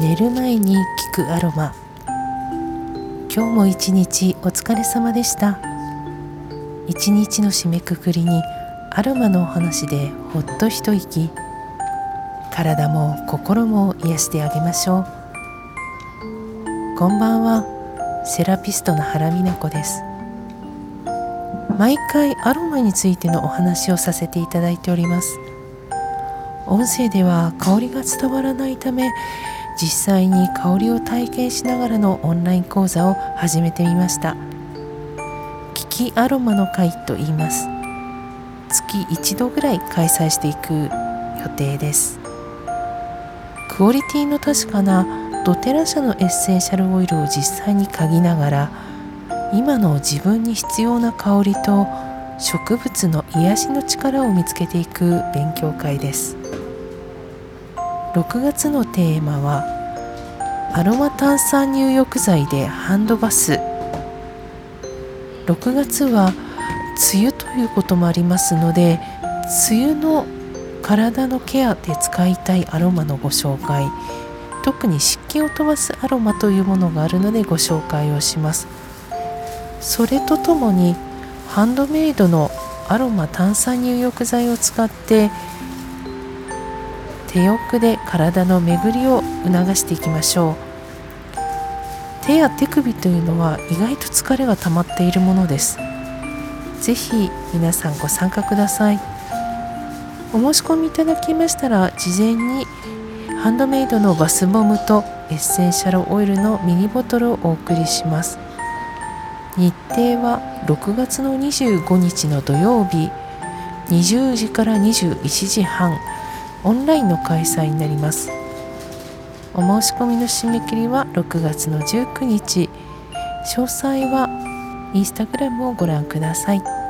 寝る前に聞くアロマ。今日も一日お疲れ様でした。一日の締めくくりにアロマのお話でほっと一息。体も心も癒してあげましょう。こんばんは。セラピストの原美奈子です。毎回アロマについてのお話をさせていただいております。音声では香りが伝わらないため実際に香りを体験しながらのオンライン講座を始めてみました。聞きアロマの会と言います。月1度ぐらい開催していく予定です。クオリティの確かなドテラ社のエッセンシャルオイルを実際に嗅ぎながら今の自分に必要な香りと植物の癒しの力を見つけていく勉強会です。6月のテーマはアロマ炭酸入浴剤でハンドバス。6月は梅雨ということもありますので梅雨の体のケアで使いたいアロマのご紹介。特に湿気を飛ばすアロマというものがあるのでご紹介をします。それとともにハンドメイドのアロマ炭酸入浴剤を使って手浴で体の巡りを促していきましょう。手や手首というのは意外と疲れが溜まっているものです。ぜひ皆さんご参加ください。お申し込みいただきましたら事前にハンドメイドのバスボムとエッセンシャルオイルのミニボトルをお送りします。日程は6月の25日の土曜日20時から21時半。オンラインの開催になります。お申し込みの締め切りは6月の19日。詳細はインスタグラムをご覧ください。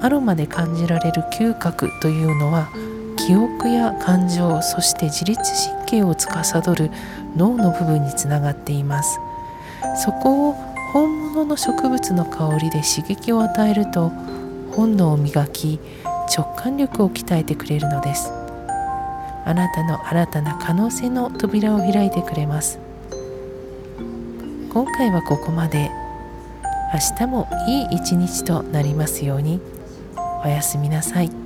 アロマで感じられる嗅覚というのは記憶や感情そして自律神経を司る脳の部分につながっています。そこを本物の植物の香りで刺激を与えると本能を磨き直感力を鍛えてくれるのです。あなたの新たな可能性の扉を開いてくれます。今回はここまで。明日もいい一日となりますように。おやすみなさい。